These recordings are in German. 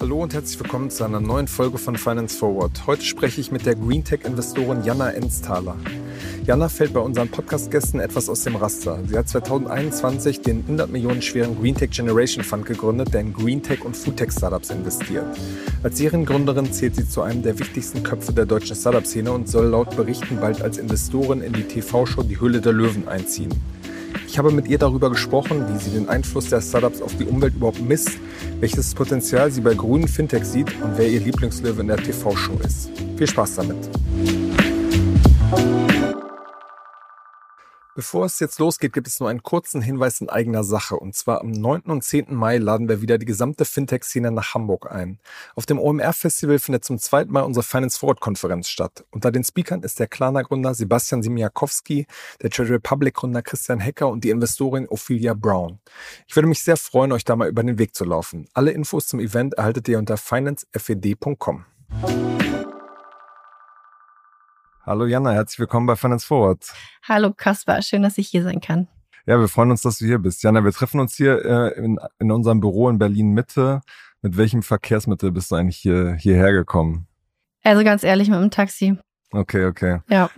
Hallo und herzlich willkommen zu einer neuen Folge von Finance Forward. Heute spreche ich mit der Greentech-Investorin Jana Ensthaler. Jana fällt bei unseren Podcast-Gästen etwas aus dem Raster. Sie hat 2021 den 100 Millionen schweren Greentech Generation Fund gegründet, der in Greentech und Foodtech-Startups investiert. Als Seriengründerin zählt sie zu einem der wichtigsten Köpfe der deutschen Startup-Szene und soll laut Berichten bald als Investorin in die TV-Show Die Höhle der Löwen einziehen. Ich habe mit ihr darüber gesprochen, wie sie den Einfluss der Startups auf die Umwelt überhaupt misst, welches Potenzial sie bei grünen Fintech sieht und wer ihr Lieblingslöwe in der TV-Show ist. Viel Spaß damit! Bevor es jetzt losgeht, gibt es nur einen kurzen Hinweis in eigener Sache. Und zwar am 9. und 10. Mai laden wir wieder die gesamte Fintech-Szene nach Hamburg ein. Auf dem OMR-Festival findet zum zweiten Mal unsere Finance Forward-Konferenz statt. Unter den Speakern ist der Klarna-Gründer Sebastian Simiakowski, der Trade Republic-Gründer Christian Hecker und die Investorin Ophelia Brown. Ich würde mich sehr freuen, euch da mal über den Weg zu laufen. Alle Infos zum Event erhaltet ihr unter financefed.com. Hallo Jana, herzlich willkommen bei Finance Forward. Hallo Kaspar, schön, dass ich hier sein kann. Ja, wir freuen uns, dass du hier bist. Jana, wir treffen uns hier äh, in, in unserem Büro in Berlin Mitte. Mit welchem Verkehrsmittel bist du eigentlich hier, hierher gekommen? Also ganz ehrlich, mit dem Taxi. Okay, okay. Ja.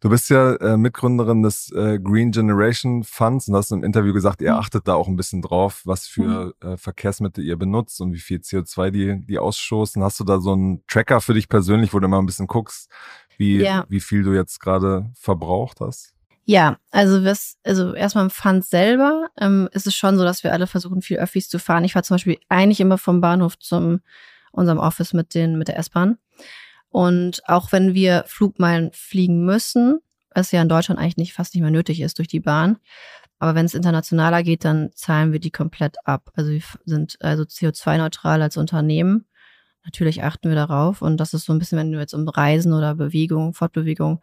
Du bist ja äh, Mitgründerin des äh, Green Generation Funds und hast im Interview gesagt, ihr mhm. achtet da auch ein bisschen drauf, was für mhm. äh, Verkehrsmittel ihr benutzt und wie viel CO2 die, die ausstoßen. Hast du da so einen Tracker für dich persönlich, wo du mal ein bisschen guckst, wie, ja. wie viel du jetzt gerade verbraucht hast? Ja, also was, also erstmal im Fund selber ähm, ist es schon so, dass wir alle versuchen, viel Öffis zu fahren. Ich fahre zum Beispiel eigentlich immer vom Bahnhof zum unserem Office mit den mit der S-Bahn. Und auch wenn wir Flugmeilen fliegen müssen, was ja in Deutschland eigentlich nicht fast nicht mehr nötig ist durch die Bahn, aber wenn es internationaler geht, dann zahlen wir die komplett ab. Also wir sind also CO2-neutral als Unternehmen Natürlich achten wir darauf und das ist so ein bisschen, wenn du jetzt um Reisen oder Bewegung, Fortbewegung,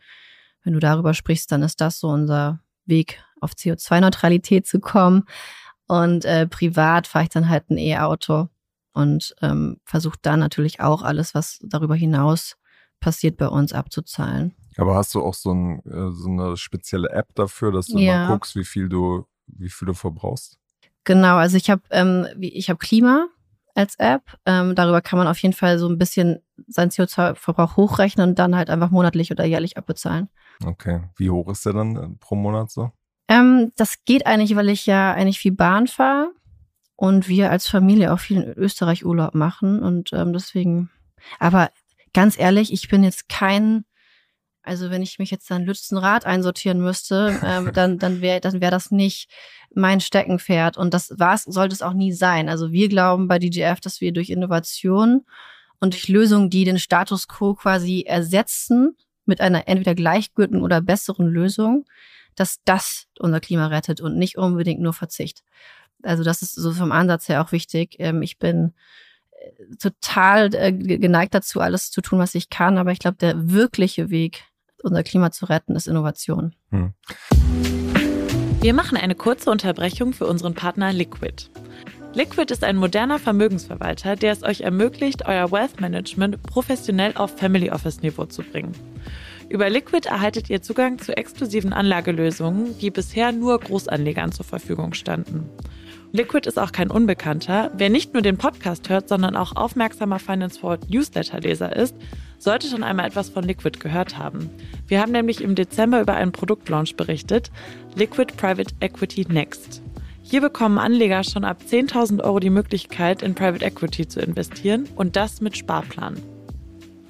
wenn du darüber sprichst, dann ist das so unser Weg, auf CO2-Neutralität zu kommen. Und äh, privat fahre ich dann halt ein E-Auto und ähm, versuche dann natürlich auch alles, was darüber hinaus passiert, bei uns abzuzahlen. Aber hast du auch so, ein, äh, so eine spezielle App dafür, dass du ja. mal guckst, wie viel du, wie viel du verbrauchst? Genau, also ich habe ähm, ich habe Klima, als App. Ähm, darüber kann man auf jeden Fall so ein bisschen seinen CO2-Verbrauch hochrechnen und dann halt einfach monatlich oder jährlich abbezahlen. Okay. Wie hoch ist der dann äh, pro Monat so? Ähm, das geht eigentlich, weil ich ja eigentlich viel Bahn fahre und wir als Familie auch viel in Österreich Urlaub machen und ähm, deswegen. Aber ganz ehrlich, ich bin jetzt kein also wenn ich mich jetzt dann Lützenrad einsortieren müsste, ähm, dann, dann wäre dann wär das nicht mein Steckenpferd. Und das war's, sollte es auch nie sein. Also wir glauben bei DGF, dass wir durch Innovation und durch Lösungen, die den Status quo quasi ersetzen, mit einer entweder gleichgültigen oder besseren Lösung, dass das unser Klima rettet und nicht unbedingt nur Verzicht. Also das ist so vom Ansatz her auch wichtig. Ähm, ich bin äh, total äh, geneigt dazu, alles zu tun, was ich kann, aber ich glaube, der wirkliche Weg unser Klima zu retten, ist Innovation. Hm. Wir machen eine kurze Unterbrechung für unseren Partner Liquid. Liquid ist ein moderner Vermögensverwalter, der es euch ermöglicht, euer Wealth Management professionell auf Family Office Niveau zu bringen. Über Liquid erhaltet ihr Zugang zu exklusiven Anlagelösungen, die bisher nur Großanlegern zur Verfügung standen. Liquid ist auch kein Unbekannter. Wer nicht nur den Podcast hört, sondern auch aufmerksamer Finance Forward Newsletter-Leser ist, sollte schon einmal etwas von Liquid gehört haben. Wir haben nämlich im Dezember über einen Produktlaunch berichtet, Liquid Private Equity Next. Hier bekommen Anleger schon ab 10.000 Euro die Möglichkeit, in Private Equity zu investieren und das mit Sparplan.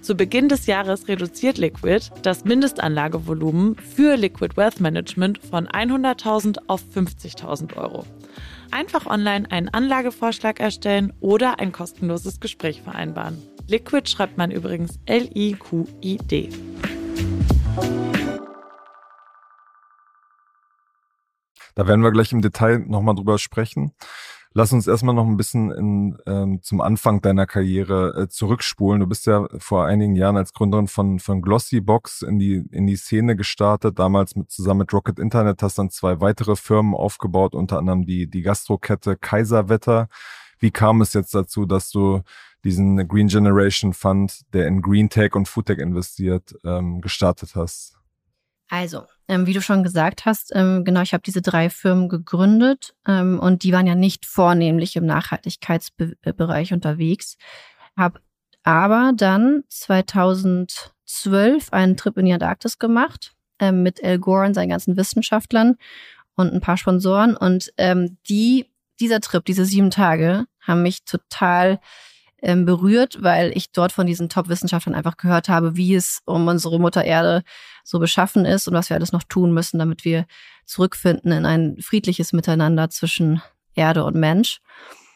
Zu Beginn des Jahres reduziert Liquid das Mindestanlagevolumen für Liquid Wealth Management von 100.000 auf 50.000 Euro. Einfach online einen Anlagevorschlag erstellen oder ein kostenloses Gespräch vereinbaren. Liquid schreibt man übrigens L-I-Q-I-D. Da werden wir gleich im Detail nochmal drüber sprechen. Lass uns erstmal noch ein bisschen in, ähm, zum Anfang deiner Karriere äh, zurückspulen. Du bist ja vor einigen Jahren als Gründerin von, von Glossybox in die, in die Szene gestartet, damals mit, zusammen mit Rocket Internet, hast dann zwei weitere Firmen aufgebaut, unter anderem die, die Gastrokette Kaiserwetter. Wie kam es jetzt dazu, dass du diesen Green Generation Fund, der in Green Tech und Food Tech investiert, ähm, gestartet hast? Also, ähm, wie du schon gesagt hast, ähm, genau, ich habe diese drei Firmen gegründet ähm, und die waren ja nicht vornehmlich im Nachhaltigkeitsbereich unterwegs. Habe aber dann 2012 einen Trip in die Antarktis gemacht ähm, mit Al Gore und seinen ganzen Wissenschaftlern und ein paar Sponsoren und ähm, die dieser Trip, diese sieben Tage, haben mich total ähm, berührt, weil ich dort von diesen Top-Wissenschaftlern einfach gehört habe, wie es um unsere Mutter Erde so beschaffen ist und was wir alles noch tun müssen, damit wir zurückfinden in ein friedliches Miteinander zwischen Erde und Mensch.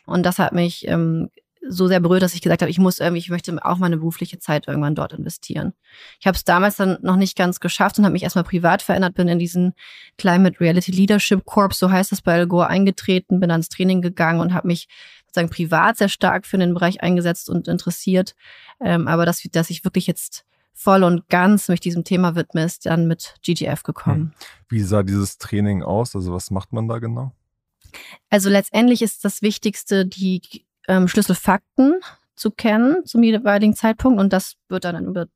Und das hat mich ähm, so sehr berührt, dass ich gesagt habe, ich muss irgendwie, ich möchte auch meine berufliche Zeit irgendwann dort investieren. Ich habe es damals dann noch nicht ganz geschafft und habe mich erstmal privat verändert, bin in diesen Climate Reality Leadership Corps, so heißt das bei Al Gore, eingetreten, bin ans Training gegangen und habe mich sozusagen privat sehr stark für den Bereich eingesetzt und interessiert. Ähm, aber dass, dass ich wirklich jetzt voll und ganz mich diesem Thema widme, ist dann mit GGF gekommen. Hm. Wie sah dieses Training aus? Also was macht man da genau? Also letztendlich ist das Wichtigste, die ähm, Schlüsselfakten zu kennen zum jeweiligen Zeitpunkt und das wird dann über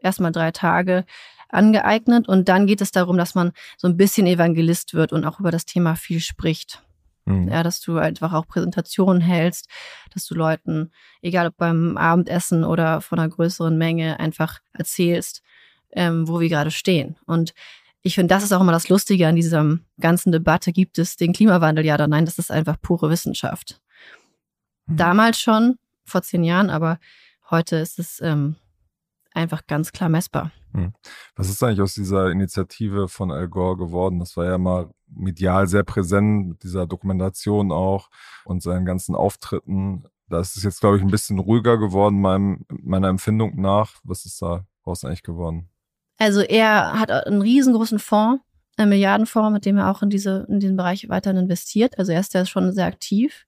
erstmal drei Tage angeeignet und dann geht es darum, dass man so ein bisschen Evangelist wird und auch über das Thema viel spricht. Mhm. Ja, dass du einfach auch Präsentationen hältst, dass du Leuten, egal ob beim Abendessen oder von einer größeren Menge, einfach erzählst, ähm, wo wir gerade stehen. Und ich finde, das ist auch immer das Lustige an dieser ganzen Debatte. Gibt es den Klimawandel? Ja oder nein? Das ist einfach pure Wissenschaft. Mhm. Damals schon, vor zehn Jahren, aber heute ist es ähm, einfach ganz klar messbar. Mhm. Was ist eigentlich aus dieser Initiative von Al Gore geworden? Das war ja mal medial sehr präsent mit dieser Dokumentation auch und seinen ganzen Auftritten. Da ist es jetzt, glaube ich, ein bisschen ruhiger geworden, meinem, meiner Empfindung nach. Was ist da raus eigentlich geworden? Also er hat einen riesengroßen Fonds, einen Milliardenfonds, mit dem er auch in, diese, in diesen Bereich weiterhin investiert. Also er ist ja schon sehr aktiv.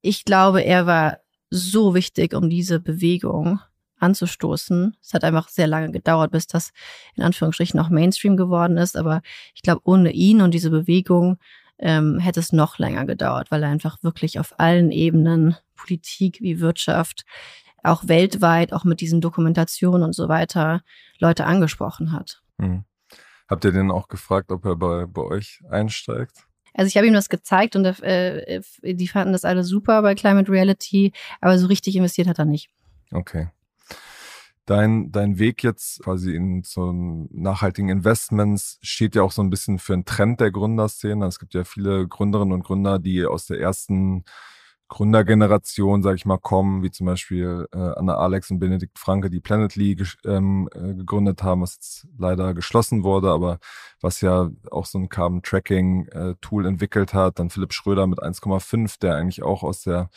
Ich glaube, er war so wichtig, um diese Bewegung anzustoßen. Es hat einfach sehr lange gedauert, bis das in Anführungsstrichen auch Mainstream geworden ist. Aber ich glaube, ohne ihn und diese Bewegung ähm, hätte es noch länger gedauert, weil er einfach wirklich auf allen Ebenen, Politik wie Wirtschaft, auch weltweit, auch mit diesen Dokumentationen und so weiter, Leute angesprochen hat. Hm. Habt ihr denn auch gefragt, ob er bei, bei euch einsteigt? Also ich habe ihm das gezeigt und äh, die fanden das alle super bei Climate Reality, aber so richtig investiert hat er nicht. Okay dein, dein Weg jetzt quasi in so nachhaltigen Investments steht ja auch so ein bisschen für einen Trend der Gründerszene. Es gibt ja viele Gründerinnen und Gründer, die aus der ersten Gründergeneration, sage ich mal, kommen, wie zum Beispiel äh, Anna Alex und Benedikt Franke, die Planetly ähm, äh, gegründet haben, was jetzt leider geschlossen wurde, aber was ja auch so ein Carbon Tracking äh, Tool entwickelt hat. Dann Philipp Schröder mit 1,5, der eigentlich auch aus der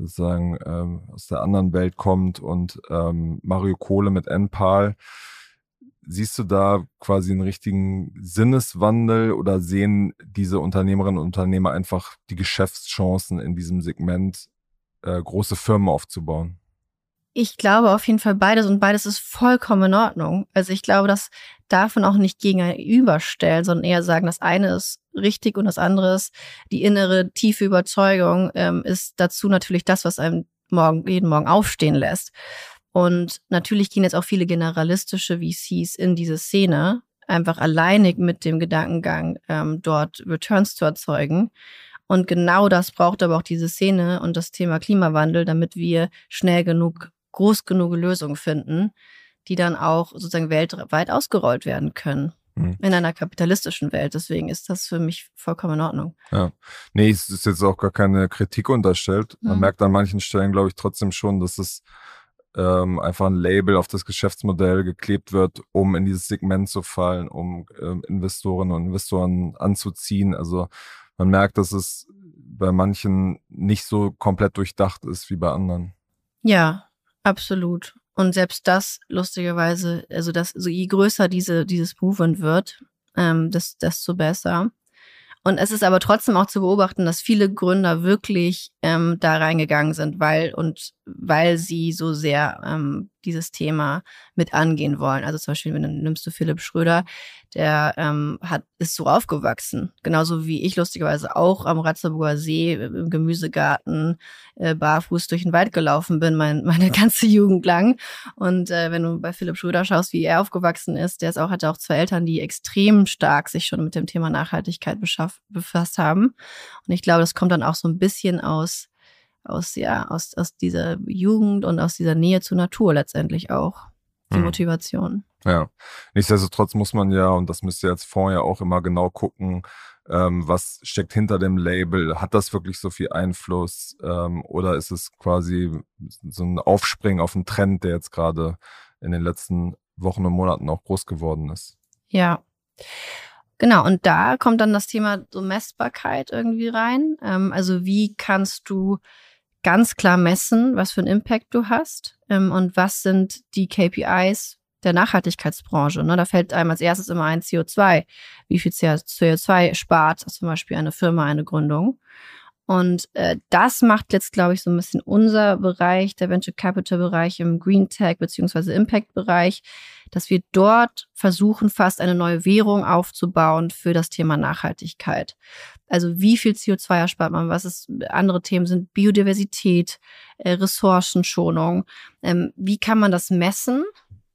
sozusagen ähm, aus der anderen Welt kommt und ähm, Mario Kohle mit NPAL. Siehst du da quasi einen richtigen Sinneswandel oder sehen diese Unternehmerinnen und Unternehmer einfach die Geschäftschancen in diesem Segment, äh, große Firmen aufzubauen? Ich glaube auf jeden Fall beides und beides ist vollkommen in Ordnung. Also ich glaube, das darf man auch nicht gegenüberstellen, sondern eher sagen, das eine ist richtig und das andere ist die innere tiefe Überzeugung ähm, ist dazu natürlich das, was einem morgen, jeden Morgen aufstehen lässt. Und natürlich gehen jetzt auch viele generalistische VCs in diese Szene, einfach alleinig mit dem Gedankengang, ähm, dort Returns zu erzeugen. Und genau das braucht aber auch diese Szene und das Thema Klimawandel, damit wir schnell genug groß genug Lösungen finden, die dann auch sozusagen weltweit ausgerollt werden können. Mhm. In einer kapitalistischen Welt. Deswegen ist das für mich vollkommen in Ordnung. Ja. Nee, es ist jetzt auch gar keine Kritik unterstellt. Man mhm. merkt an manchen Stellen, glaube ich, trotzdem schon, dass es ähm, einfach ein Label auf das Geschäftsmodell geklebt wird, um in dieses Segment zu fallen, um ähm, Investorinnen und Investoren anzuziehen. Also man merkt, dass es bei manchen nicht so komplett durchdacht ist wie bei anderen. Ja, Absolut. Und selbst das, lustigerweise, also das, so je größer diese, dieses Movement wird, ähm, desto besser. Und es ist aber trotzdem auch zu beobachten, dass viele Gründer wirklich ähm, da reingegangen sind, weil und weil sie so sehr ähm, dieses Thema mit angehen wollen. Also zum Beispiel, wenn du nimmst du Philipp Schröder, der ähm, hat ist so aufgewachsen, genauso wie ich lustigerweise auch am Ratzeburger See im Gemüsegarten äh, barfuß durch den Wald gelaufen bin, mein, meine ganze Jugend lang. Und äh, wenn du bei Philipp Schröder schaust, wie er aufgewachsen ist, der ist auch hatte auch zwei Eltern, die extrem stark sich schon mit dem Thema Nachhaltigkeit befasst haben. Und ich glaube, das kommt dann auch so ein bisschen aus aus, ja, aus, aus dieser Jugend und aus dieser Nähe zur Natur letztendlich auch. Die hm. Motivation. Ja. Nichtsdestotrotz muss man ja, und das müsst ihr als Fonds ja auch immer genau gucken, ähm, was steckt hinter dem Label? Hat das wirklich so viel Einfluss? Ähm, oder ist es quasi so ein Aufspringen auf einen Trend, der jetzt gerade in den letzten Wochen und Monaten auch groß geworden ist? Ja. Genau, und da kommt dann das Thema so Messbarkeit irgendwie rein. Ähm, also wie kannst du ganz klar messen, was für einen Impact du hast ähm, und was sind die KPIs der Nachhaltigkeitsbranche. Ne? Da fällt einem als erstes immer ein CO2. Wie viel CO2 spart zum Beispiel eine Firma, eine Gründung? Und äh, das macht jetzt, glaube ich, so ein bisschen unser Bereich, der Venture Capital Bereich im Green Tech beziehungsweise Impact Bereich, dass wir dort versuchen, fast eine neue Währung aufzubauen für das Thema Nachhaltigkeit. Also wie viel CO2 erspart man? Was ist andere Themen sind Biodiversität, äh, Ressourcenschonung. Ähm, wie kann man das messen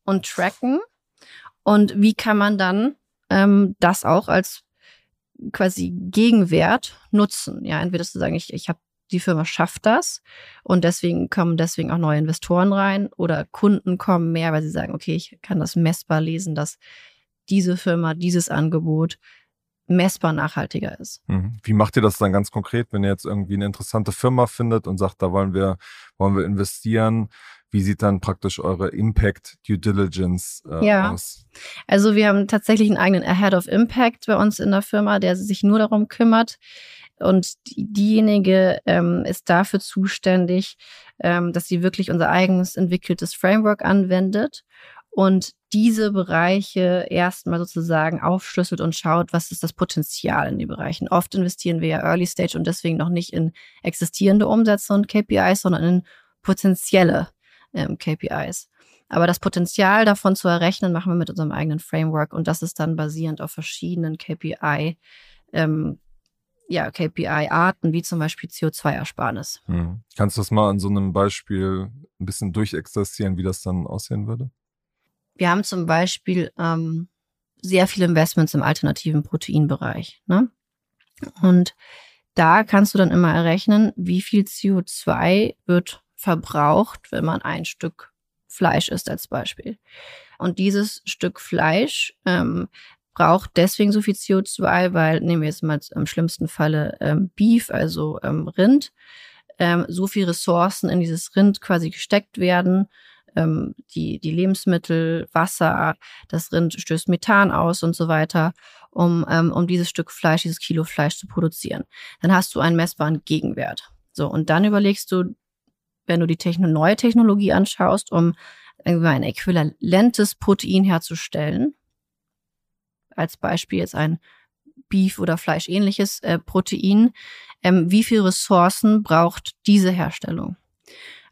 und tracken? Und wie kann man dann ähm, das auch als quasi Gegenwert nutzen. Ja, entweder zu sagen, ich, ich habe die Firma schafft das und deswegen kommen deswegen auch neue Investoren rein oder Kunden kommen mehr, weil sie sagen, okay, ich kann das messbar lesen, dass diese Firma, dieses Angebot messbar nachhaltiger ist. Mhm. Wie macht ihr das dann ganz konkret, wenn ihr jetzt irgendwie eine interessante Firma findet und sagt, da wollen wir, wollen wir investieren? Wie sieht dann praktisch eure Impact Due Diligence äh, ja. aus? Also wir haben tatsächlich einen eigenen Ahead of Impact bei uns in der Firma, der sich nur darum kümmert. Und diejenige ähm, ist dafür zuständig, ähm, dass sie wirklich unser eigenes entwickeltes Framework anwendet und diese Bereiche erstmal sozusagen aufschlüsselt und schaut, was ist das Potenzial in den Bereichen. Oft investieren wir ja Early Stage und deswegen noch nicht in existierende Umsätze und KPIs, sondern in potenzielle ähm, KPIs. Aber das Potenzial davon zu errechnen, machen wir mit unserem eigenen Framework und das ist dann basierend auf verschiedenen KPI, ähm, ja, KPI-Arten, wie zum Beispiel CO2-Ersparnis. Hm. Kannst du das mal an so einem Beispiel ein bisschen durchexerzieren, wie das dann aussehen würde? Wir haben zum Beispiel ähm, sehr viele Investments im alternativen Proteinbereich. Ne? Und da kannst du dann immer errechnen, wie viel CO2 wird verbraucht, wenn man ein Stück Fleisch isst als Beispiel. Und dieses Stück Fleisch ähm, braucht deswegen so viel CO2, weil, nehmen wir jetzt mal im schlimmsten Falle ähm, Beef, also ähm, Rind, ähm, so viel Ressourcen in dieses Rind quasi gesteckt werden, ähm, die, die Lebensmittel, Wasser, das Rind stößt Methan aus und so weiter, um, ähm, um dieses Stück Fleisch, dieses Kilo Fleisch zu produzieren. Dann hast du einen messbaren Gegenwert. So, und dann überlegst du, wenn du die Techno neue Technologie anschaust, um irgendwie ein äquivalentes Protein herzustellen, als Beispiel jetzt ein Beef- oder Fleischähnliches äh, Protein, ähm, wie viel Ressourcen braucht diese Herstellung?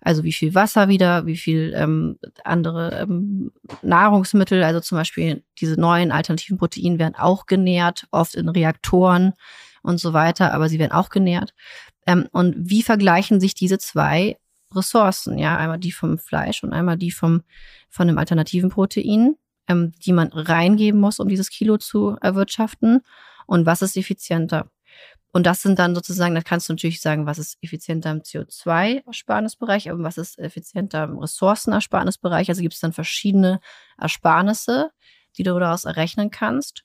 Also wie viel Wasser wieder, wie viel ähm, andere ähm, Nahrungsmittel, also zum Beispiel diese neuen alternativen Proteine werden auch genährt, oft in Reaktoren und so weiter, aber sie werden auch genährt. Ähm, und wie vergleichen sich diese zwei Ressourcen, ja, einmal die vom Fleisch und einmal die vom von dem alternativen Protein, ähm, die man reingeben muss, um dieses Kilo zu erwirtschaften. Und was ist effizienter? Und das sind dann sozusagen, da kannst du natürlich sagen, was ist effizienter im CO2-Ersparnisbereich, aber was ist effizienter im Ressourcenersparnisbereich. Also gibt es dann verschiedene Ersparnisse, die du daraus errechnen kannst.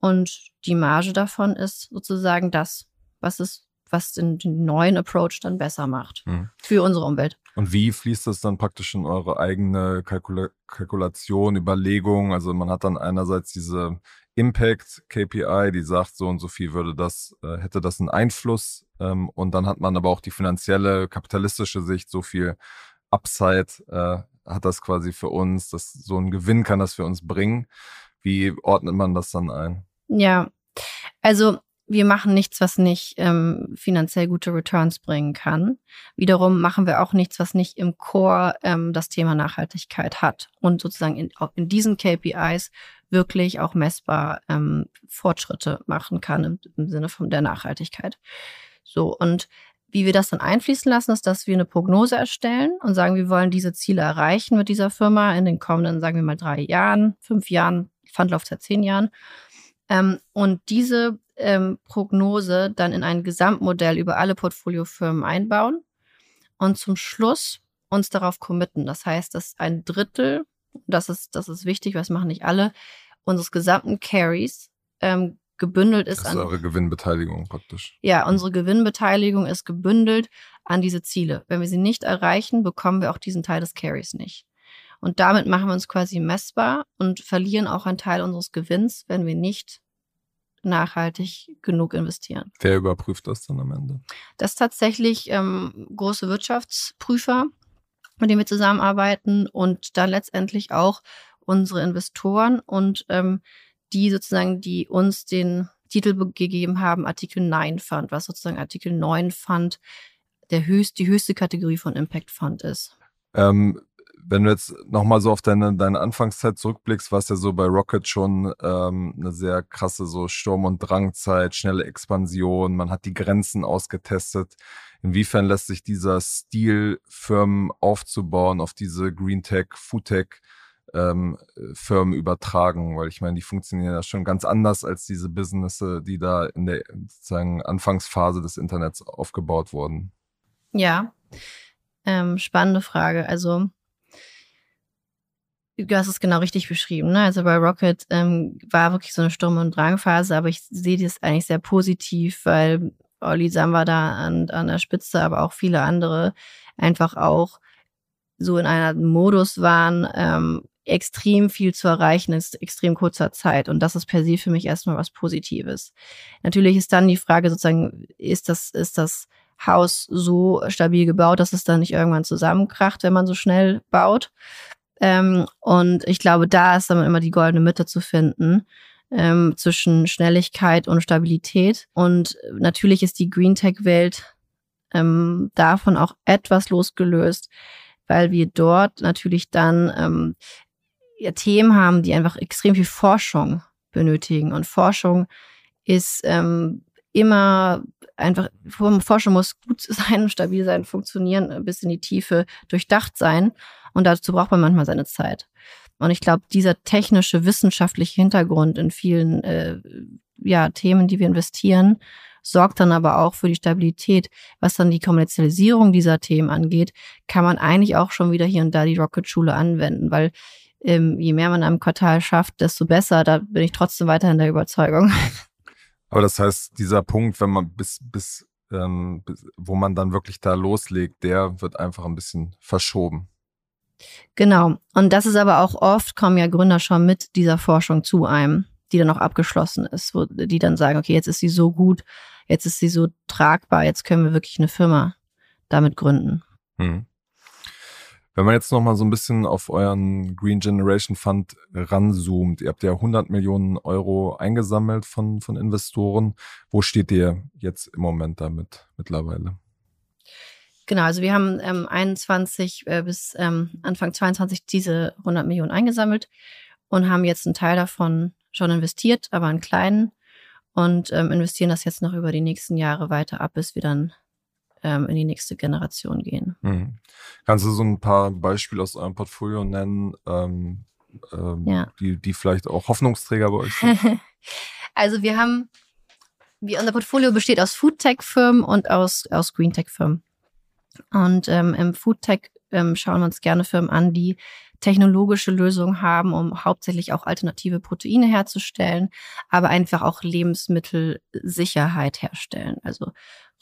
Und die Marge davon ist sozusagen das, was es was den, den neuen Approach dann besser macht mhm. für unsere Umwelt. Und wie fließt das dann praktisch in eure eigene Kalkula Kalkulation, Überlegung? Also man hat dann einerseits diese Impact KPI, die sagt, so und so viel würde das, äh, hätte das einen Einfluss. Ähm, und dann hat man aber auch die finanzielle, kapitalistische Sicht, so viel Upside äh, hat das quasi für uns, dass so ein Gewinn kann das für uns bringen. Wie ordnet man das dann ein? Ja, also wir machen nichts, was nicht ähm, finanziell gute Returns bringen kann. Wiederum machen wir auch nichts, was nicht im Core ähm, das Thema Nachhaltigkeit hat und sozusagen in, in diesen KPIs wirklich auch messbar ähm, Fortschritte machen kann im, im Sinne von der Nachhaltigkeit. So, und wie wir das dann einfließen lassen, ist, dass wir eine Prognose erstellen und sagen, wir wollen diese Ziele erreichen mit dieser Firma in den kommenden, sagen wir mal, drei Jahren, fünf Jahren, Fundlaufzeit zehn Jahren. Ähm, und diese ähm, Prognose dann in ein Gesamtmodell über alle Portfoliofirmen einbauen und zum Schluss uns darauf committen. Das heißt, dass ein Drittel, das ist, das ist wichtig, was machen nicht alle, unseres gesamten Carries ähm, gebündelt ist. Das ist an, eure Gewinnbeteiligung praktisch. Ja, unsere Gewinnbeteiligung ist gebündelt an diese Ziele. Wenn wir sie nicht erreichen, bekommen wir auch diesen Teil des Carries nicht. Und damit machen wir uns quasi messbar und verlieren auch einen Teil unseres Gewinns, wenn wir nicht nachhaltig genug investieren. Wer überprüft das dann am Ende? Das tatsächlich ähm, große Wirtschaftsprüfer, mit denen wir zusammenarbeiten und dann letztendlich auch unsere Investoren und ähm, die sozusagen, die uns den Titel gegeben haben, Artikel 9 Fund, was sozusagen Artikel 9 Fund der höchst, die höchste Kategorie von Impact Fund ist. Ähm, wenn du jetzt nochmal so auf deine, deine Anfangszeit zurückblickst, war es ja so bei Rocket schon ähm, eine sehr krasse so Sturm- und Drangzeit, schnelle Expansion, man hat die Grenzen ausgetestet. Inwiefern lässt sich dieser Stil, Firmen aufzubauen, auf diese Green Tech, Food Tech ähm, Firmen übertragen? Weil ich meine, die funktionieren ja schon ganz anders als diese Businesses, die da in der sozusagen Anfangsphase des Internets aufgebaut wurden. Ja, ähm, spannende Frage. Also du hast es genau richtig beschrieben. Ne? Also bei Rocket ähm, war wirklich so eine Sturm- und Drangphase, aber ich sehe das eigentlich sehr positiv, weil Olli Sam war da an, an der Spitze, aber auch viele andere einfach auch so in einer Modus waren, ähm, extrem viel zu erreichen in extrem kurzer Zeit. Und das ist per se für mich erstmal was Positives. Natürlich ist dann die Frage sozusagen, ist das, ist das Haus so stabil gebaut, dass es dann nicht irgendwann zusammenkracht, wenn man so schnell baut? Ähm, und ich glaube, da ist dann immer die goldene Mitte zu finden ähm, zwischen Schnelligkeit und Stabilität. Und natürlich ist die Green Tech-Welt ähm, davon auch etwas losgelöst, weil wir dort natürlich dann ähm, ja, Themen haben, die einfach extrem viel Forschung benötigen. Und Forschung ist ähm, immer einfach, Forschung muss gut sein, stabil sein, funktionieren, bis in die Tiefe durchdacht sein. Und dazu braucht man manchmal seine Zeit. Und ich glaube, dieser technische, wissenschaftliche Hintergrund in vielen äh, ja, Themen, die wir investieren, sorgt dann aber auch für die Stabilität. Was dann die Kommerzialisierung dieser Themen angeht, kann man eigentlich auch schon wieder hier und da die Rocket-Schule anwenden, weil ähm, je mehr man am Quartal schafft, desto besser. Da bin ich trotzdem weiterhin der Überzeugung. Aber das heißt, dieser Punkt, wenn man bis, bis, ähm, bis wo man dann wirklich da loslegt, der wird einfach ein bisschen verschoben. Genau. Und das ist aber auch oft, kommen ja Gründer schon mit dieser Forschung zu einem, die dann auch abgeschlossen ist, wo die dann sagen, okay, jetzt ist sie so gut, jetzt ist sie so tragbar, jetzt können wir wirklich eine Firma damit gründen. Hm. Wenn man jetzt nochmal so ein bisschen auf euren Green Generation Fund ranzoomt, ihr habt ja 100 Millionen Euro eingesammelt von, von Investoren. Wo steht ihr jetzt im Moment damit mittlerweile? Genau, also wir haben ähm, 21 äh, bis ähm, Anfang 22 diese 100 Millionen eingesammelt und haben jetzt einen Teil davon schon investiert, aber einen kleinen und ähm, investieren das jetzt noch über die nächsten Jahre weiter ab, bis wir dann ähm, in die nächste Generation gehen. Mhm. Kannst du so ein paar Beispiele aus eurem Portfolio nennen, ähm, ähm, ja. die, die vielleicht auch Hoffnungsträger bei euch sind? also wir haben, wir, unser Portfolio besteht aus Foodtech-Firmen und aus, aus Greentech-Firmen. Und ähm, im Foodtech ähm, schauen wir uns gerne Firmen an, die technologische Lösungen haben, um hauptsächlich auch alternative Proteine herzustellen, aber einfach auch Lebensmittelsicherheit herstellen. Also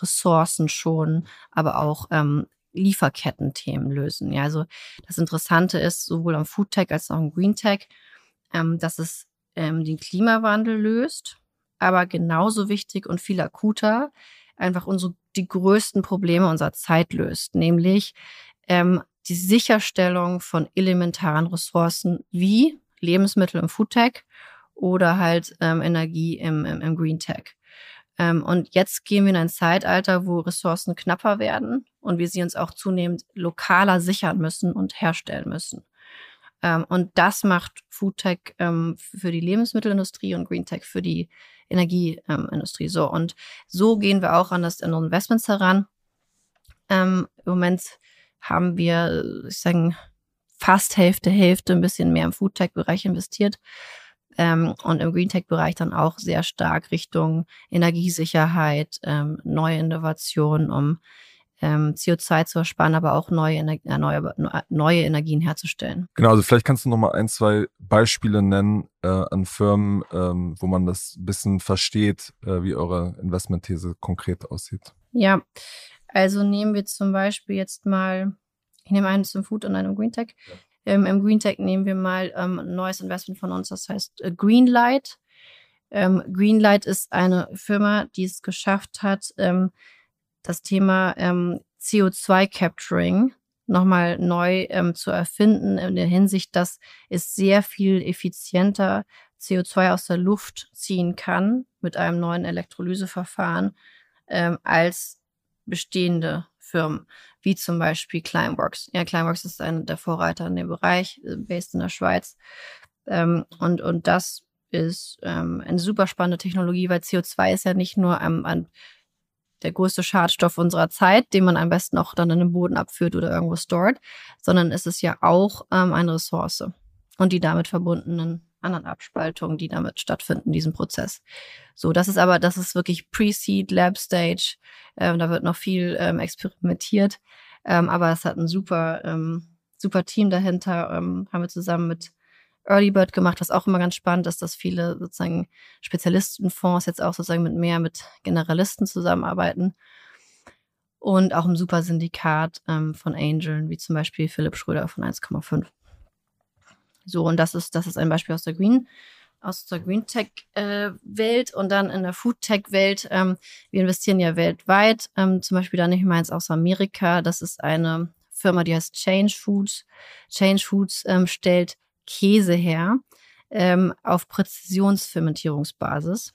Ressourcen schonen, aber auch ähm, Lieferkettenthemen lösen. Ja, also das Interessante ist sowohl am Foodtech als auch am Greentech, ähm, dass es ähm, den Klimawandel löst, aber genauso wichtig und viel akuter einfach unsere die größten Probleme unserer Zeit löst, nämlich ähm, die Sicherstellung von elementaren Ressourcen wie Lebensmittel im Foodtech oder halt ähm, Energie im, im, im Greentech. Ähm, und jetzt gehen wir in ein Zeitalter, wo Ressourcen knapper werden und wir sie uns auch zunehmend lokaler sichern müssen und herstellen müssen. Ähm, und das macht Foodtech ähm, für die Lebensmittelindustrie und Greentech für die Energieindustrie. so und so gehen wir auch an das an Investments heran. Ähm, Im Moment haben wir, ich sage, fast Hälfte, Hälfte, ein bisschen mehr im Foodtech-Bereich investiert. Ähm, und im Greentech-Bereich dann auch sehr stark Richtung Energiesicherheit, ähm, neue Innovationen, um ähm, CO2 zu ersparen, aber auch neue, Ener äh, neue, neue Energien herzustellen. Genau, also vielleicht kannst du noch mal ein, zwei Beispiele nennen äh, an Firmen, ähm, wo man das ein bisschen versteht, äh, wie eure Investmentthese konkret aussieht. Ja, also nehmen wir zum Beispiel jetzt mal, ich nehme eines zum Food und einem Green Tech. Ja. Ähm, Im Green Tech nehmen wir mal ähm, ein neues Investment von uns, das heißt äh, Greenlight. Ähm, Greenlight ist eine Firma, die es geschafft hat, ähm, das Thema ähm, CO2-Capturing nochmal neu ähm, zu erfinden, in der Hinsicht, dass es sehr viel effizienter CO2 aus der Luft ziehen kann mit einem neuen Elektrolyseverfahren ähm, als bestehende Firmen, wie zum Beispiel Climeworks. Ja, Climeworks ist einer der Vorreiter in dem Bereich, äh, based in der Schweiz. Ähm, und, und das ist ähm, eine super spannende Technologie, weil CO2 ist ja nicht nur ähm, ein der größte Schadstoff unserer Zeit, den man am besten auch dann in den Boden abführt oder irgendwo stored, sondern es ist ja auch ähm, eine Ressource und die damit verbundenen anderen Abspaltungen, die damit stattfinden, in diesem Prozess. So, das ist aber, das ist wirklich Pre-Seed, Lab Stage. Ähm, da wird noch viel ähm, experimentiert, ähm, aber es hat ein super, ähm, super Team dahinter. Ähm, haben wir zusammen mit Early Bird gemacht, was auch immer ganz spannend ist, dass viele sozusagen Spezialistenfonds jetzt auch sozusagen mit mehr mit Generalisten zusammenarbeiten. Und auch im super Syndikat ähm, von Angeln, wie zum Beispiel Philipp Schröder von 1,5. So, und das ist, das ist ein Beispiel aus der Green, aus der Green Tech äh, Welt und dann in der Food Tech Welt. Ähm, wir investieren ja weltweit, ähm, zum Beispiel da nicht mal eins aus Amerika. Das ist eine Firma, die heißt Change Foods. Change Foods ähm, stellt Käse her ähm, auf Präzisionsfermentierungsbasis.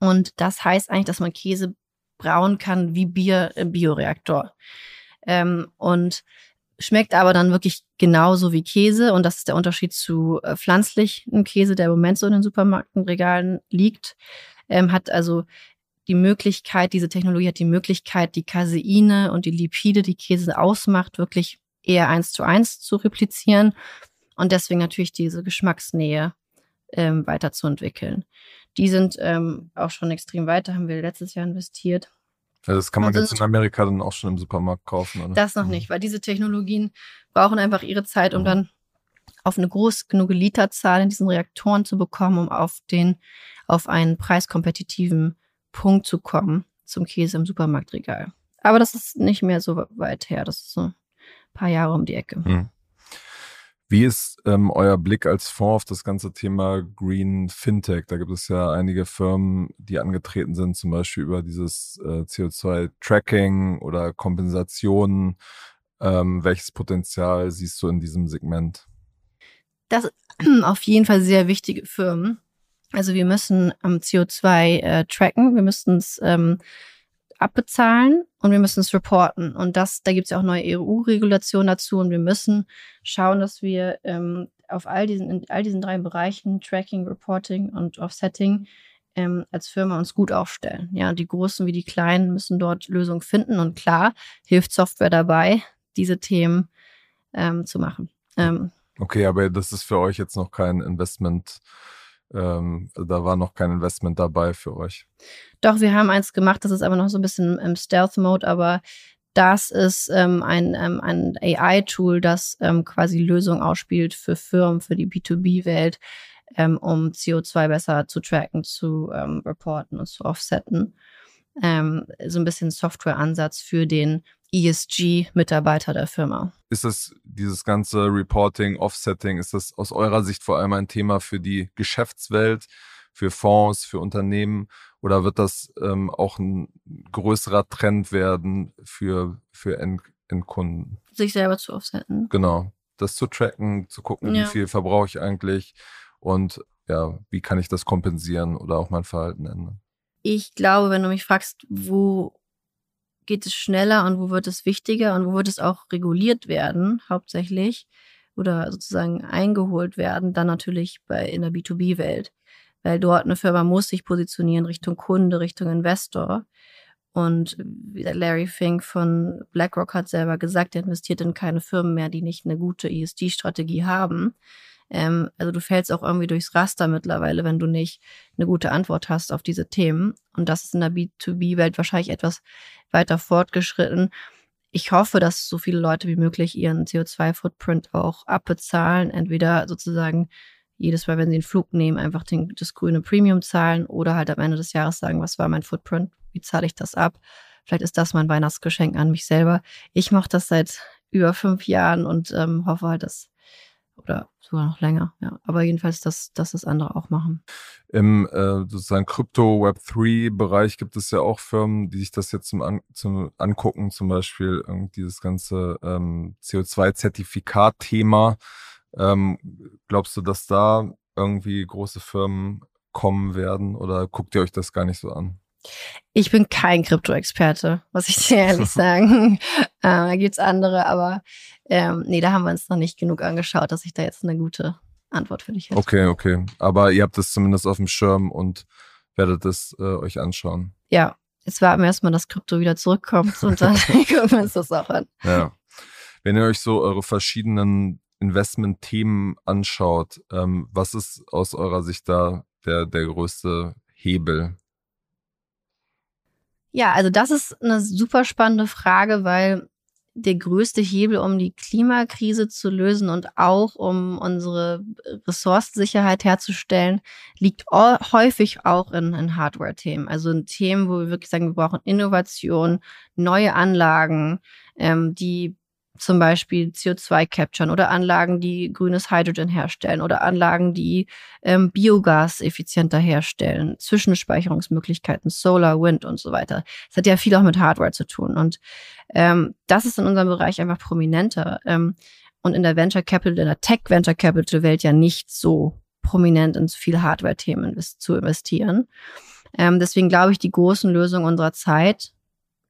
Und das heißt eigentlich, dass man Käse brauen kann wie Bier im Bioreaktor. Ähm, und schmeckt aber dann wirklich genauso wie Käse. Und das ist der Unterschied zu äh, pflanzlichen Käse, der im Moment so in den Supermarktregalen liegt. Ähm, hat also die Möglichkeit, diese Technologie hat die Möglichkeit, die Caseine und die Lipide, die Käse ausmacht, wirklich eher eins zu eins zu replizieren und deswegen natürlich diese Geschmacksnähe ähm, weiterzuentwickeln. Die sind ähm, auch schon extrem weiter, haben wir letztes Jahr investiert. Ja, das kann man jetzt in Amerika dann auch schon im Supermarkt kaufen. Oder? Das noch mhm. nicht, weil diese Technologien brauchen einfach ihre Zeit, um mhm. dann auf eine groß genug Literzahl in diesen Reaktoren zu bekommen, um auf den, auf einen preiskompetitiven Punkt zu kommen zum Käse im Supermarktregal. Aber das ist nicht mehr so weit her. Das ist so ein paar Jahre um die Ecke. Mhm. Wie ist ähm, euer Blick als Fonds auf das ganze Thema Green Fintech? Da gibt es ja einige Firmen, die angetreten sind, zum Beispiel über dieses äh, CO2-Tracking oder Kompensation. Ähm, welches Potenzial siehst du in diesem Segment? Das auf jeden Fall sehr wichtige Firmen. Also wir müssen ähm, CO2 äh, tracken, wir müssen es ähm, abbezahlen und wir müssen es reporten. Und das, da gibt es ja auch neue EU-Regulationen dazu und wir müssen schauen, dass wir ähm, auf all diesen, in all diesen drei Bereichen, Tracking, Reporting und Offsetting, ähm, als Firma uns gut aufstellen. Ja, die Großen wie die Kleinen müssen dort Lösungen finden und klar hilft Software dabei, diese Themen ähm, zu machen. Ähm, okay, aber das ist für euch jetzt noch kein Investment ähm, da war noch kein Investment dabei für euch. Doch, wir haben eins gemacht, das ist aber noch so ein bisschen im Stealth-Mode, aber das ist ähm, ein, ähm, ein AI-Tool, das ähm, quasi Lösungen ausspielt für Firmen, für die B2B-Welt, ähm, um CO2 besser zu tracken, zu ähm, reporten und zu offsetten. So ein bisschen Software-Ansatz für den ESG-Mitarbeiter der Firma. Ist das dieses ganze Reporting, Offsetting, ist das aus eurer Sicht vor allem ein Thema für die Geschäftswelt, für Fonds, für Unternehmen oder wird das ähm, auch ein größerer Trend werden für, für End Endkunden? Sich selber zu offsetten. Genau. Das zu tracken, zu gucken, ja. wie viel verbrauche ich eigentlich und ja, wie kann ich das kompensieren oder auch mein Verhalten ändern? Ich glaube, wenn du mich fragst, wo geht es schneller und wo wird es wichtiger und wo wird es auch reguliert werden, hauptsächlich, oder sozusagen eingeholt werden, dann natürlich bei in der B2B-Welt. Weil dort eine Firma muss sich positionieren Richtung Kunde, Richtung Investor. Und Larry Fink von BlackRock hat selber gesagt, er investiert in keine Firmen mehr, die nicht eine gute ESG-Strategie haben. Ähm, also du fällst auch irgendwie durchs Raster mittlerweile, wenn du nicht eine gute Antwort hast auf diese Themen. Und das ist in der B2B-Welt wahrscheinlich etwas weiter fortgeschritten. Ich hoffe, dass so viele Leute wie möglich ihren CO2-Footprint auch abbezahlen, entweder sozusagen jedes Mal, wenn sie einen Flug nehmen, einfach den, das grüne Premium zahlen oder halt am Ende des Jahres sagen, was war mein Footprint, wie zahle ich das ab. Vielleicht ist das mein Weihnachtsgeschenk an mich selber. Ich mache das seit über fünf Jahren und ähm, hoffe halt, dass oder sogar noch länger, ja. Aber jedenfalls, dass, dass das andere auch machen. Im äh, sozusagen Krypto Web 3 Bereich gibt es ja auch Firmen, die sich das jetzt zum, An zum Angucken, zum Beispiel dieses ganze ähm, CO2-Zertifikat-Thema. Ähm, glaubst du, dass da irgendwie große Firmen kommen werden oder guckt ihr euch das gar nicht so an? Ich bin kein Krypto-Experte, muss ich dir ehrlich sagen. äh, da gibt's andere, aber ähm, nee, da haben wir uns noch nicht genug angeschaut, dass ich da jetzt eine gute Antwort für dich hätte. Okay, okay. Aber ihr habt es zumindest auf dem Schirm und werdet es äh, euch anschauen. Ja, jetzt warten wir erstmal, dass Krypto wieder zurückkommt und dann gucken wir uns das auch an. Ja. Wenn ihr euch so eure verschiedenen Investment-Themen anschaut, ähm, was ist aus eurer Sicht da der, der größte Hebel? Ja, also das ist eine super spannende Frage, weil der größte Hebel, um die Klimakrise zu lösen und auch um unsere Ressourcensicherheit herzustellen, liegt häufig auch in, in Hardware-Themen. Also in Themen, wo wir wirklich sagen, wir brauchen Innovation, neue Anlagen, ähm, die zum Beispiel CO2 capturen oder Anlagen, die grünes Hydrogen herstellen oder Anlagen, die ähm, Biogas effizienter herstellen, Zwischenspeicherungsmöglichkeiten, Solar, Wind und so weiter. Das hat ja viel auch mit Hardware zu tun. Und ähm, das ist in unserem Bereich einfach prominenter. Ähm, und in der Venture Capital, in der Tech Venture Capital Welt ja nicht so prominent in so viele Hardware-Themen zu investieren. Ähm, deswegen glaube ich, die großen Lösungen unserer Zeit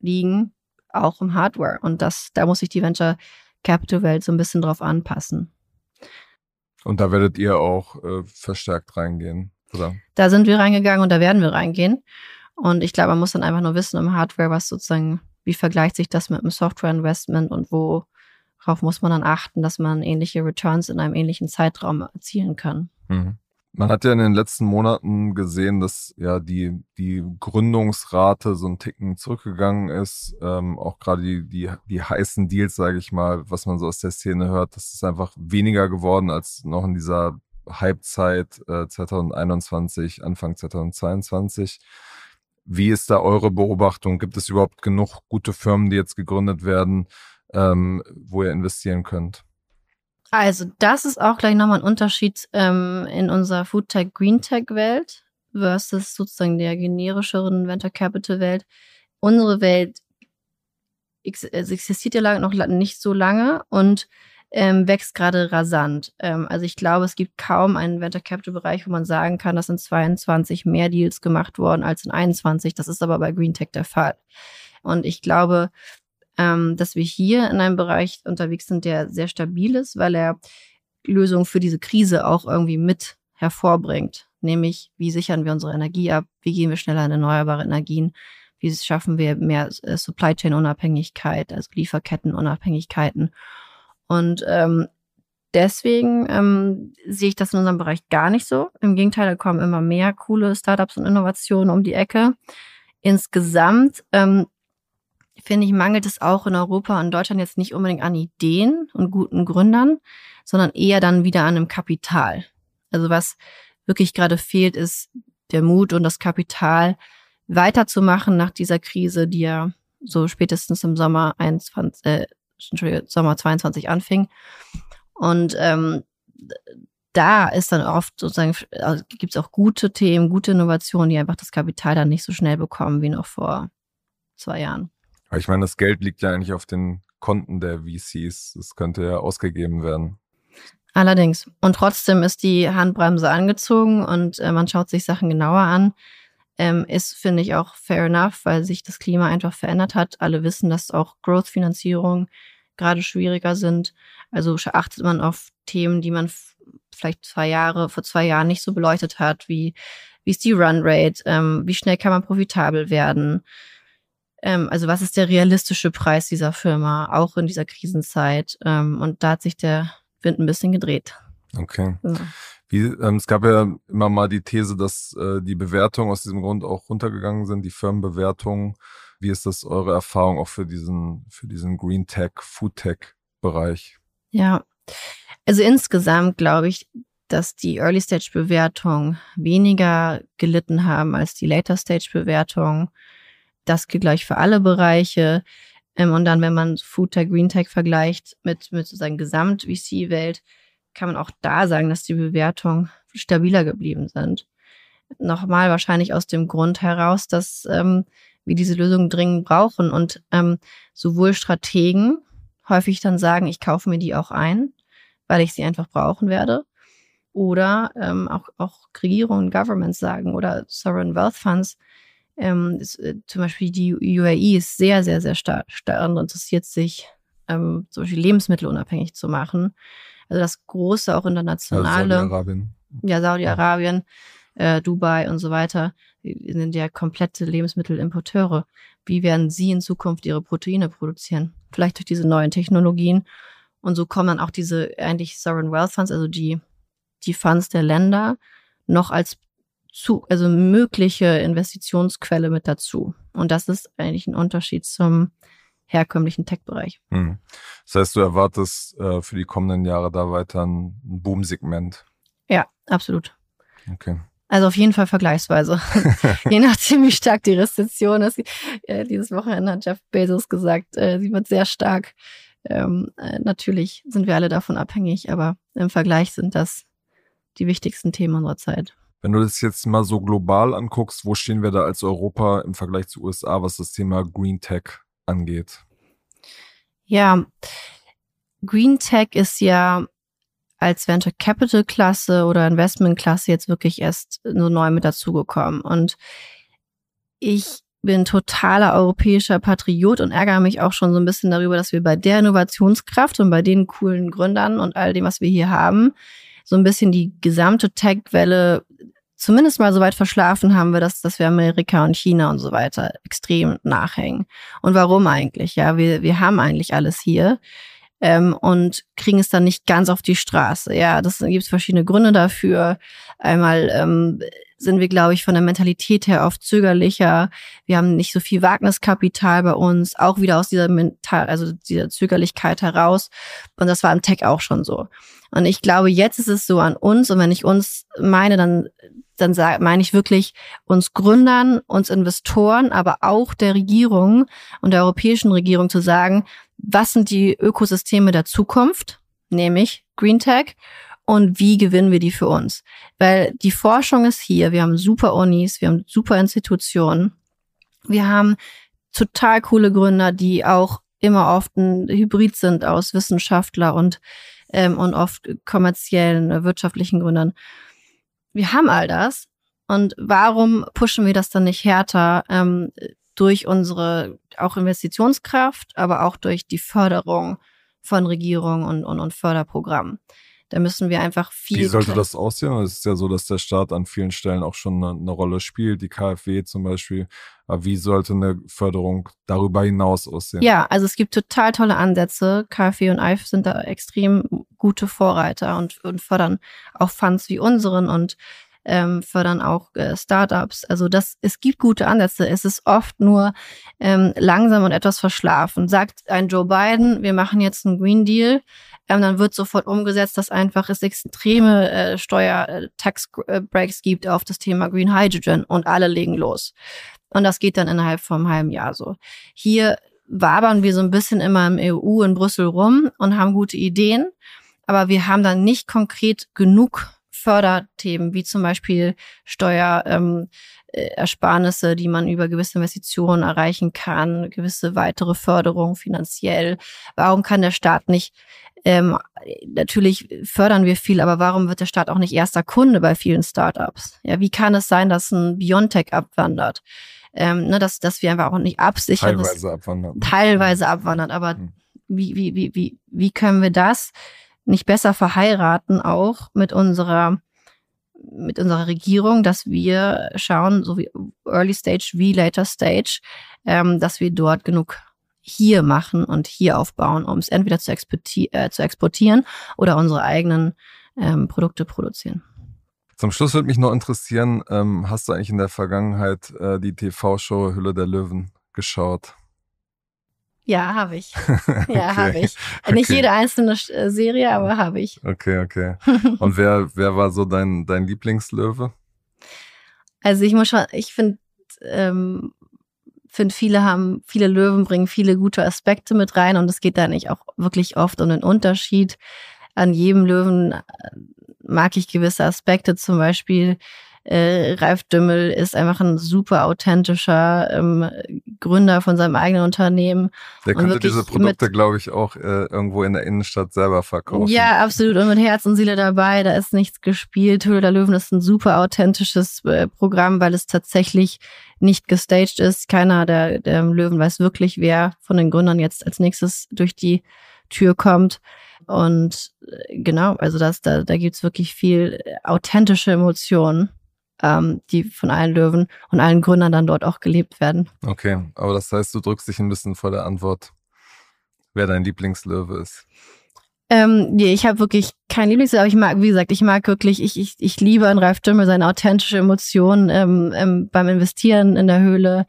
liegen auch im Hardware. Und das, da muss sich die Venture Capital Welt so ein bisschen drauf anpassen. Und da werdet ihr auch äh, verstärkt reingehen, oder? Da sind wir reingegangen und da werden wir reingehen. Und ich glaube, man muss dann einfach nur wissen im Hardware, was sozusagen, wie vergleicht sich das mit einem Software-Investment und worauf muss man dann achten, dass man ähnliche Returns in einem ähnlichen Zeitraum erzielen kann. Mhm. Man hat ja in den letzten Monaten gesehen, dass ja die, die Gründungsrate so ein Ticken zurückgegangen ist. Ähm, auch gerade die, die, die heißen Deals, sage ich mal, was man so aus der Szene hört, das ist einfach weniger geworden als noch in dieser Halbzeit äh, 2021, Anfang 2022. Wie ist da eure Beobachtung? Gibt es überhaupt genug gute Firmen, die jetzt gegründet werden, ähm, wo ihr investieren könnt? Also, das ist auch gleich nochmal ein Unterschied ähm, in unserer Foodtech, Greentech-Welt versus sozusagen der generischeren Venture Capital-Welt. Unsere Welt ex existiert ja noch nicht so lange und ähm, wächst gerade rasant. Ähm, also ich glaube, es gibt kaum einen Venture Capital Bereich, wo man sagen kann, dass in 22 mehr Deals gemacht worden als in 21. Das ist aber bei Greentech der Fall. Und ich glaube, ähm, dass wir hier in einem Bereich unterwegs sind, der sehr stabil ist, weil er Lösungen für diese Krise auch irgendwie mit hervorbringt. Nämlich, wie sichern wir unsere Energie ab? Wie gehen wir schneller in erneuerbare Energien? Wie schaffen wir mehr äh, Supply Chain Unabhängigkeit, also Lieferketten-Unabhängigkeiten? Und ähm, deswegen ähm, sehe ich das in unserem Bereich gar nicht so. Im Gegenteil, da kommen immer mehr coole Startups und Innovationen um die Ecke. Insgesamt ähm, finde ich, mangelt es auch in Europa und Deutschland jetzt nicht unbedingt an Ideen und guten Gründern, sondern eher dann wieder an einem Kapital. Also was wirklich gerade fehlt, ist der Mut und das Kapital weiterzumachen nach dieser Krise, die ja so spätestens im Sommer 21, äh, Sommer 22 anfing. Und ähm, da ist dann oft sozusagen, also gibt es auch gute Themen, gute Innovationen, die einfach das Kapital dann nicht so schnell bekommen wie noch vor zwei Jahren. Aber ich meine, das Geld liegt ja eigentlich auf den Konten der VCs. Das könnte ja ausgegeben werden. Allerdings. Und trotzdem ist die Handbremse angezogen und äh, man schaut sich Sachen genauer an. Ähm, ist, finde ich, auch fair enough, weil sich das Klima einfach verändert hat. Alle wissen, dass auch Growth-Finanzierung gerade schwieriger sind. Also achtet man auf Themen, die man vielleicht zwei Jahre, vor zwei Jahren nicht so beleuchtet hat, wie wie ist die Runrate, ähm, wie schnell kann man profitabel werden, ähm, also was ist der realistische Preis dieser Firma, auch in dieser Krisenzeit. Ähm, und da hat sich der Wind ein bisschen gedreht. Okay. Ja. Wie, ähm, es gab ja immer mal die These, dass äh, die Bewertungen aus diesem Grund auch runtergegangen sind, die Firmenbewertungen. Wie ist das eure Erfahrung auch für diesen, für diesen Green Tech, Food Tech Bereich? Ja, also insgesamt glaube ich, dass die Early Stage Bewertungen weniger gelitten haben als die Later Stage Bewertungen. Das gilt gleich für alle Bereiche. Ähm, und dann, wenn man Food Tech, Green Tech vergleicht mit, mit sozusagen Gesamt-VC-Welt, kann man auch da sagen, dass die Bewertungen stabiler geblieben sind. Nochmal wahrscheinlich aus dem Grund heraus, dass ähm, wir diese Lösung dringend brauchen und ähm, sowohl Strategen häufig dann sagen, ich kaufe mir die auch ein, weil ich sie einfach brauchen werde. Oder ähm, auch, auch Regierungen, Governments sagen oder Sovereign Wealth Funds, ähm, ist, äh, zum Beispiel die UAE ist sehr, sehr, sehr stark daran interessiert, sich ähm, zum Beispiel lebensmittelunabhängig zu machen. Also das große, auch internationale. Also Saudi-Arabien. Ja, Saudi-Arabien, äh, Dubai und so weiter, die sind ja komplette Lebensmittelimporteure. Wie werden sie in Zukunft ihre Proteine produzieren? Vielleicht durch diese neuen Technologien. Und so kommen dann auch diese eigentlich Sovereign Wealth Funds, also die, die Funds der Länder, noch als zu, also mögliche Investitionsquelle mit dazu. Und das ist eigentlich ein Unterschied zum herkömmlichen Tech-Bereich. Hm. Das heißt, du erwartest äh, für die kommenden Jahre da weiter ein Boom-Segment. Ja, absolut. Okay. Also auf jeden Fall vergleichsweise. Je nachdem, wie stark die Rezession ist. Äh, dieses Wochenende hat Jeff Bezos gesagt, äh, sie wird sehr stark. Ähm, äh, natürlich sind wir alle davon abhängig, aber im Vergleich sind das die wichtigsten Themen unserer Zeit. Wenn du das jetzt mal so global anguckst, wo stehen wir da als Europa im Vergleich zu USA, was das Thema Green Tech angeht? Ja, Green Tech ist ja als Venture Capital Klasse oder Investment Klasse jetzt wirklich erst so neu mit dazugekommen. Und ich bin totaler europäischer Patriot und ärgere mich auch schon so ein bisschen darüber, dass wir bei der Innovationskraft und bei den coolen Gründern und all dem, was wir hier haben, so ein bisschen die gesamte Tech-Welle zumindest mal so weit verschlafen haben wir, dass, dass wir Amerika und China und so weiter extrem nachhängen. Und warum eigentlich? Ja, wir, wir haben eigentlich alles hier ähm, und kriegen es dann nicht ganz auf die Straße. Ja, das gibt es verschiedene Gründe dafür. Einmal ähm, sind wir, glaube ich, von der Mentalität her oft zögerlicher. Wir haben nicht so viel Wagniskapital bei uns, auch wieder aus dieser Mental, also dieser Zögerlichkeit heraus. Und das war im Tech auch schon so. Und ich glaube, jetzt ist es so an uns, und wenn ich uns meine, dann dann meine ich wirklich uns Gründern, uns Investoren, aber auch der Regierung und der europäischen Regierung zu sagen, was sind die Ökosysteme der Zukunft, nämlich Green Tech, und wie gewinnen wir die für uns? Weil die Forschung ist hier, wir haben super Unis, wir haben super Institutionen, wir haben total coole Gründer, die auch immer oft ein Hybrid sind aus Wissenschaftler und, ähm, und oft kommerziellen, äh, wirtschaftlichen Gründern wir haben all das. Und warum pushen wir das dann nicht härter ähm, durch unsere auch Investitionskraft, aber auch durch die Förderung von Regierung und, und, und Förderprogrammen? Da müssen wir einfach viel. Wie sollte das aussehen? Es ist ja so, dass der Staat an vielen Stellen auch schon eine, eine Rolle spielt, die KfW zum Beispiel. Aber wie sollte eine Förderung darüber hinaus aussehen? Ja, also es gibt total tolle Ansätze. KfW und EIF sind da extrem gute Vorreiter und, und fördern auch Funds wie unseren und ähm, fördern auch äh, Startups. Also das, es gibt gute Ansätze. Es ist oft nur ähm, langsam und etwas verschlafen. Sagt ein Joe Biden, wir machen jetzt einen Green Deal, ähm, dann wird sofort umgesetzt, dass einfach es extreme äh, Steuer-Tax-Breaks gibt auf das Thema Green Hydrogen und alle legen los. Und das geht dann innerhalb vom halben Jahr so. Hier wabern wir so ein bisschen immer im EU in Brüssel rum und haben gute Ideen, aber wir haben dann nicht konkret genug Förderthemen, wie zum Beispiel Steuerersparnisse, ähm, die man über gewisse Investitionen erreichen kann, gewisse weitere Förderung finanziell. Warum kann der Staat nicht Ähm, natürlich fördern wir viel, aber warum wird der Staat auch nicht erster Kunde bei vielen Startups? Ja, wie kann es sein, dass ein Biontech abwandert? Ähm, ne, dass, dass wir einfach auch nicht absichern. Teilweise abwandern. Teilweise abwandern, aber hm. wie, wie, wie, wie, wie können wir das nicht besser verheiraten, auch mit unserer mit unserer Regierung, dass wir schauen, so wie Early Stage wie Later Stage, ähm, dass wir dort genug hier machen und hier aufbauen, um es entweder zu, äh, zu exportieren oder unsere eigenen ähm, Produkte produzieren. Zum Schluss würde mich noch interessieren, ähm, hast du eigentlich in der Vergangenheit äh, die TV-Show Hülle der Löwen geschaut? Ja, habe ich. Ja, okay. habe ich. Nicht okay. jede einzelne äh, Serie, aber habe ich. Okay, okay. Und wer, wer war so dein, dein Lieblingslöwe? Also ich muss schon, ich finde, ähm, finde viele haben, viele Löwen bringen viele gute Aspekte mit rein und es geht da nicht auch wirklich oft um den Unterschied. An jedem Löwen äh, mag ich gewisse Aspekte, zum Beispiel äh, Ralf Dümmel ist einfach ein super authentischer ähm, Gründer von seinem eigenen Unternehmen. Der könnte diese Produkte, glaube ich, auch äh, irgendwo in der Innenstadt selber verkaufen. Ja, absolut. Und mit Herz und Seele dabei. Da ist nichts gespielt. Höhle der Löwen ist ein super authentisches äh, Programm, weil es tatsächlich nicht gestaged ist. Keiner der, der Löwen weiß wirklich, wer von den Gründern jetzt als nächstes durch die Tür kommt. Und äh, genau, also das, da, da gibt's wirklich viel äh, authentische Emotionen ähm, die von allen Löwen und allen Gründern dann dort auch gelebt werden. Okay, aber das heißt, du drückst dich ein bisschen vor der Antwort, wer dein Lieblingslöwe ist. Ähm, nee, ich habe wirklich kein Lieblingslöwe, aber ich mag, wie gesagt, ich mag wirklich, ich, ich, ich liebe an Ralf Dümmel seine authentische Emotion ähm, ähm, beim Investieren in der Höhle.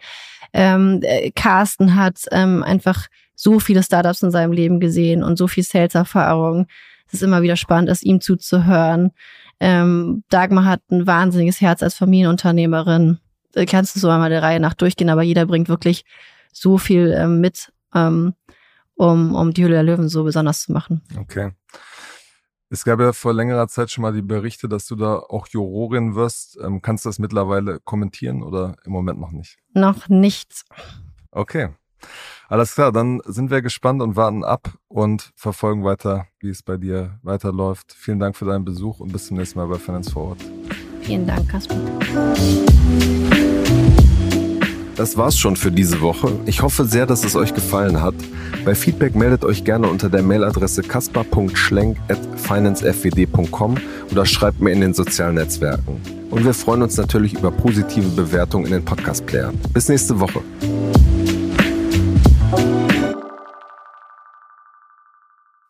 Ähm, äh, Carsten hat ähm, einfach so viele Startups in seinem Leben gesehen und so viel Sales-Erfahrung. Es ist immer wieder spannend, es ihm zuzuhören. Ähm, Dagmar hat ein wahnsinniges Herz als Familienunternehmerin. Äh, kannst du so einmal der Reihe nach durchgehen, aber jeder bringt wirklich so viel ähm, mit, ähm, um, um die Hülle der Löwen so besonders zu machen. Okay. Es gab ja vor längerer Zeit schon mal die Berichte, dass du da auch Jurorin wirst. Ähm, kannst du das mittlerweile kommentieren oder im Moment noch nicht? Noch nichts. Okay. Alles klar, dann sind wir gespannt und warten ab und verfolgen weiter, wie es bei dir weiterläuft. Vielen Dank für deinen Besuch und bis zum nächsten Mal bei Finance vor Ort. Vielen Dank, Kasper. Das war's schon für diese Woche. Ich hoffe sehr, dass es euch gefallen hat. Bei Feedback meldet euch gerne unter der Mailadresse kasper.schlenk.financefwd.com oder schreibt mir in den sozialen Netzwerken. Und wir freuen uns natürlich über positive Bewertungen in den Podcast-Playern. Bis nächste Woche.